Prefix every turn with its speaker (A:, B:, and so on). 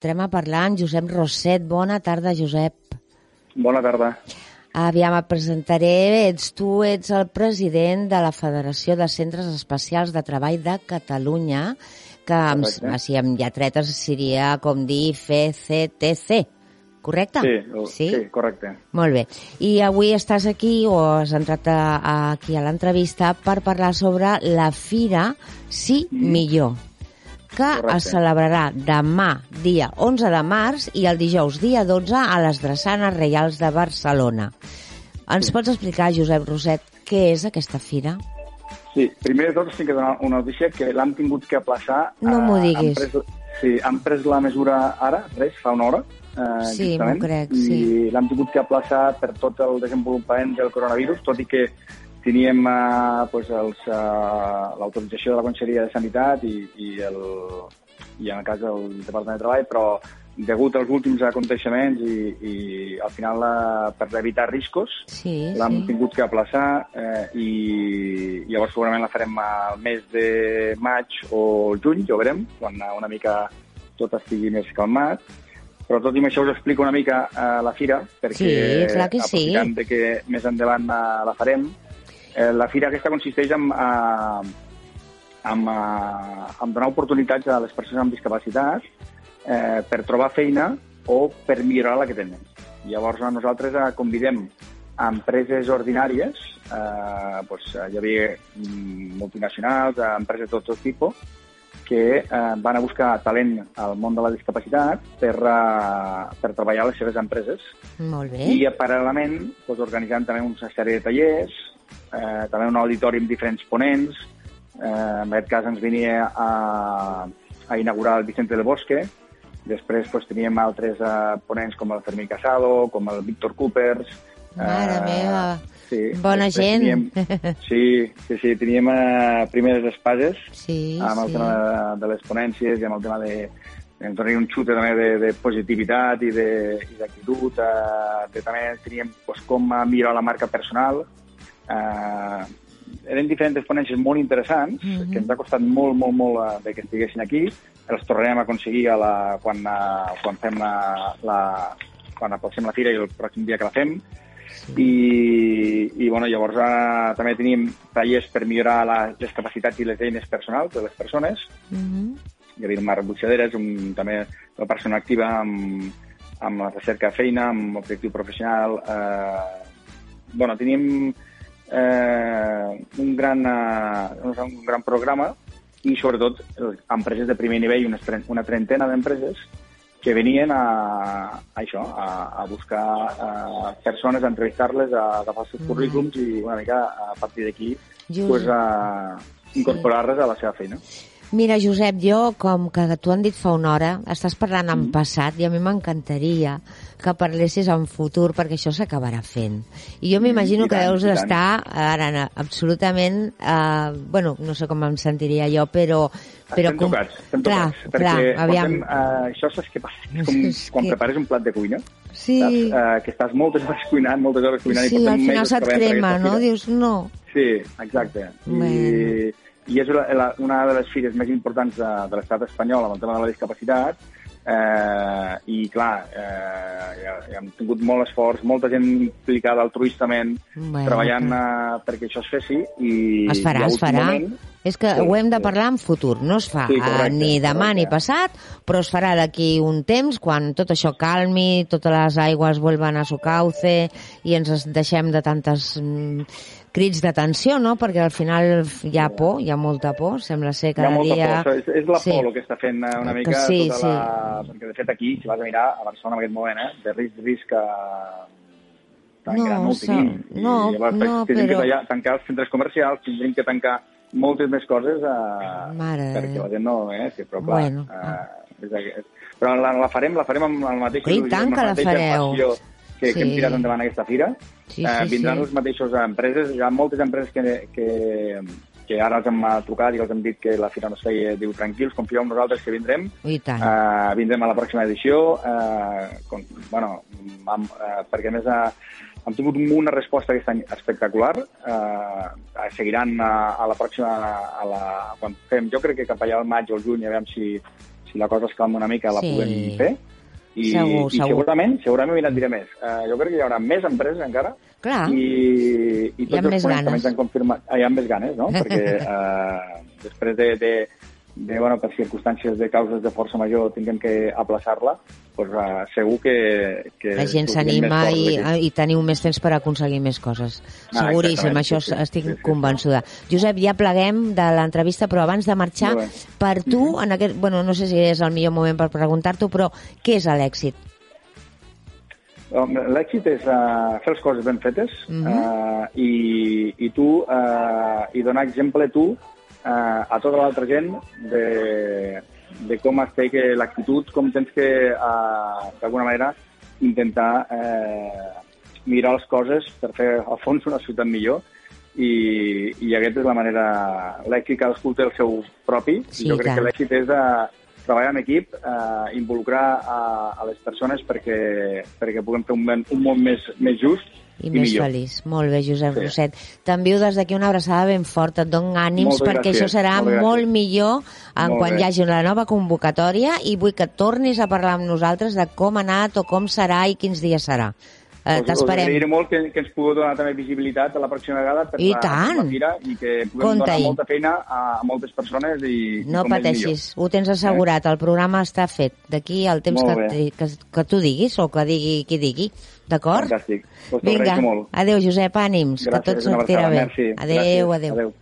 A: Entrem a parlar amb Josep Roset. Bona tarda, Josep.
B: Bona tarda.
A: Aviam, et presentaré. Ets tu, ets el president de la Federació de Centres Especials de Treball de Catalunya, que amb,
B: Correcte.
A: així amb lletretes seria com dir FCTC, correcte?
B: Sí, el- sí, correcte.
A: Molt bé. I avui estàs aquí, o has entrat a, a, aquí a l'entrevista, per parlar sobre la Fira Sí Millor, que
B: Correcte.
A: es celebrarà demà, dia 11 de març, i el dijous, dia 12, a les Drassanes Reials de Barcelona. Ens
B: Sí.
A: pots explicar, Josep Roset, què és aquesta fira?
B: Sí, primer de tot tinc que donar una notícia que l'han tingut que aplaçar.
A: No m'ho
B: eh,
A: diguis.
B: Han pres, sí, han pres la mesura ara, res, fa una hora. Eh,
A: Sí,
B: justament,
A: m'ho crec,
B: I
A: sí.
B: l'han tingut que aplaçar per tot el desenvolupament del coronavirus, tot i que teníem eh, pues, els, eh, l'autorització de la Conselleria de Sanitat i, i, el, i en el cas del Departament de Treball, però degut als últims aconteixements i, i al final eh, per evitar riscos
A: Sí,
B: l'hem
A: sí.
B: tingut que aplaçar eh, i llavors segurament la farem al mes de maig o juny, ja ho veurem, quan una mica tot estigui més calmat. Però tot i això us explico una mica eh, la fira, perquè
A: Sí, clar que sí.
B: aprofitant de que més endavant eh, la farem, eh, la fira aquesta consisteix en, eh, en, eh, en donar oportunitats a les persones amb discapacitat eh, per trobar feina o per millorar la que tenen. Llavors nosaltres eh, convidem a empreses ordinàries, eh, doncs, hi havia mm, multinacionals, eh, empreses de tot, tot tipus, que eh, van a buscar talent al món de la discapacitat per, eh, per treballar a les seves empreses
A: Molt bé.
B: i paral·lelament doncs, organitzant també una sèrie de tallers, eh, també un auditori amb diferents ponents. Eh, en aquest cas ens venia a, a inaugurar el Vicente del Bosque. Després doncs, teníem altres eh, ponents com el Fermín Casado, com el Víctor Coopers.
A: Mare meva.
B: Sí.
A: Bona
B: Després
A: gent.
B: Teníem, sí, sí, sí, teníem eh, primeres espases
A: Sí,
B: amb el
A: sí.
B: tema de, de les ponències i amb el tema de, ens donaria un xute també de, de positivitat i d'actitud. Eh, de, també teníem pues, com a millorar la marca personal. Eh, eren diferents ponències molt interessants,
A: Mhm.
B: que ens ha costat molt, molt, molt eh, de que estiguessin aquí. Els tornarem a aconseguir a la, quan, eh, quan fem la, la, quan aproxim la fira i el pròxim dia que la fem. I, i bueno, llavors eh, també tenim tallers per millorar la, les capacitats i les eines personals de les persones.
A: Mhm.
B: Hi havia Marc Butxaderes, un, també una persona activa amb, amb la recerca de feina, amb objectiu professional. Eh, bueno, teníem eh, un, gran, eh, un gran programa i sobretot eh, empreses de primer nivell, tre- una trentena d'empreses que venien a, a això, a, a buscar a persones, a entrevistar-les, a agafar els seus
A: Mm.
B: currículums i una mica a partir d'aquí pues, a incorporar-les a la seva feina.
A: Mira, Josep, jo, com que t'ho han dit fa una hora, estàs parlant en
B: Mm.
A: passat i a mi m'encantaria que parlessis en futur perquè això s'acabarà fent. I jo m'imagino
B: Mm,
A: que deus estar ara na- absolutament... Eh, bueno, no sé com em sentiria jo, però... però
B: estem tocats, estem
A: clar,
B: tocats.
A: clar,
B: perquè
A: aviam.
B: portem, eh, això saps què passa? És com
A: És
B: quan
A: que-
B: prepares un plat de cuina,
A: Sí,
B: saps? Eh, que estàs moltes hores cuinant, moltes hores cuinant
A: sí
B: i
A: al final se't crema, no? Dius, no.
B: Sí, exacte.
A: Bueno.
B: I, i és la, una de les fires més importants de, de l'estat espanyol amb el tema de la discapacitat eh, i clar, eh, ja, ja hem tingut molt esforç, molta gent implicada altruistament
A: Bueno,
B: treballant
A: que-
B: eh, perquè això es fessi i
A: Es farà,
B: ha
A: es farà.
B: moment-
A: És que
B: Sí,
A: ho hem de parlar en futur. No es fa
B: Sí,
A: eh,
B: correcte,
A: ni demà ni
B: correcte.
A: passat, però es farà d'aquí un temps, quan tot això calmi, totes les aigües vuelvan a su cauce i ens deixem de tantes mm, crits d'atenció, no? Perquè al final hi ha por, hi ha molta por, sembla ser
B: Hi ha
A: cada
B: molta
A: dia...
B: por. És, és la
A: Sí.
B: por el que està fent eh, una
A: Que
B: mica
A: sí,
B: tota la... Perquè, de fet, aquí, si vas a mirar, a Barcelona en aquest moment, eh, de risc, risc a... tan
A: No,
B: gran no
A: sa-
B: tenim. I
A: no,
B: llavors
A: no,
B: tindrem
A: però-
B: que tallar, tancar els centres comercials, tindrem que tancar moltes més coses eh,
A: Mare
B: perquè la gent no... Eh, sí, però clar,
A: Bueno.
B: eh, és, aquest. però la, la farem, la farem amb el mateix
A: I tant que la fareu.
B: passió que, que hem
A: Sí.
B: tirat endavant aquesta fira.
A: Sí,
B: eh, vindran
A: sí.
B: les mateixes empreses, hi ha moltes empreses que, que, que ara els hem trucat i els hem dit que la fira no es feia, diu, tranquils, confieu en nosaltres que vindrem,
A: I tant.
B: Uh, vindrem a la pròxima edició, uh, con, bueno, amb, uh, perquè a més uh, hem tingut una resposta aquest any espectacular. Uh, seguiran a, a la pròxima, a la, quan fem, jo crec que cap allà al maig o al juny, a veure si, si la cosa es calma una mica la
A: Sí.
B: puguem fer. I,
A: Segur,
B: i
A: segur.
B: segurament, segurament, mira, et diré més. Uh, jo crec que hi haurà més empreses encara
A: Clar.
B: i, i tots els ponents també ens han confirmat... Ah, hi ha més ganes, no? Perquè uh, després de, de, de, bueno, per circumstàncies de causes de força major tinguem que aplaçar-la, doncs, uh, segur que, que
A: La gent s'anima i,
B: d'aquí.
A: i teniu més temps per aconseguir més coses.
B: Ah,
A: Seguríssim, això
B: sí, sí,
A: estic
B: sí, sí.
A: convençuda. Josep, ja pleguem de l'entrevista, però abans de marxar, per tu, en aquest, bueno, no sé si és el millor moment per preguntar-t'ho, però què és l'èxit?
B: L'èxit és uh, fer les coses ben fetes
A: Mhm.
B: uh, i, i tu uh, i donar exemple tu uh, a tota l'altra gent de, de com es té que l'actitud, com tens que uh, d'alguna manera intentar uh, mirar les coses per fer al fons una ciutat millor i, i aquesta és la manera... L'èxit cadascú té el seu propi
A: Sí,
B: jo crec
A: tant.
B: que l'èxit és de treballar en equip, eh, involucrar a, a les persones perquè, perquè puguem fer un, món- un món més, més just
A: I,
B: i,
A: més
B: millor.
A: feliç. Molt bé, Josep
B: Sí.
A: Roset. T'envio des d'aquí una abraçada ben forta. Et dono ànims
B: Moltes
A: perquè
B: gràcies,
A: això serà
B: gràcies.
A: molt millor en
B: Molt
A: quan
B: bé.
A: hi hagi la nova convocatòria i vull que tornis a parlar amb nosaltres de com ha anat o com serà i quins dies serà. Eh,
B: Us, us
A: T'esperem.
B: agrairé molt que, que ens pugueu donar també visibilitat a la pròxima vegada per,
A: I
B: la,
A: tant.
B: la fira i que puguem
A: Compta-hi.
B: donar molta feina a, a moltes persones i,
A: No
B: i
A: pateixis, ho tens assegurat, el programa està fet. D'aquí al temps que, que, que tu diguis o que digui qui digui, d'acord?
B: Fantàstic. Us ho
A: Vinga,
B: molt.
A: adeu Josep, ànims, que
B: Gràcies,
A: tot
B: una
A: sortirà bé.
B: merci.
A: Adeu,
B: Gràcies,
A: adeu.
B: adeu.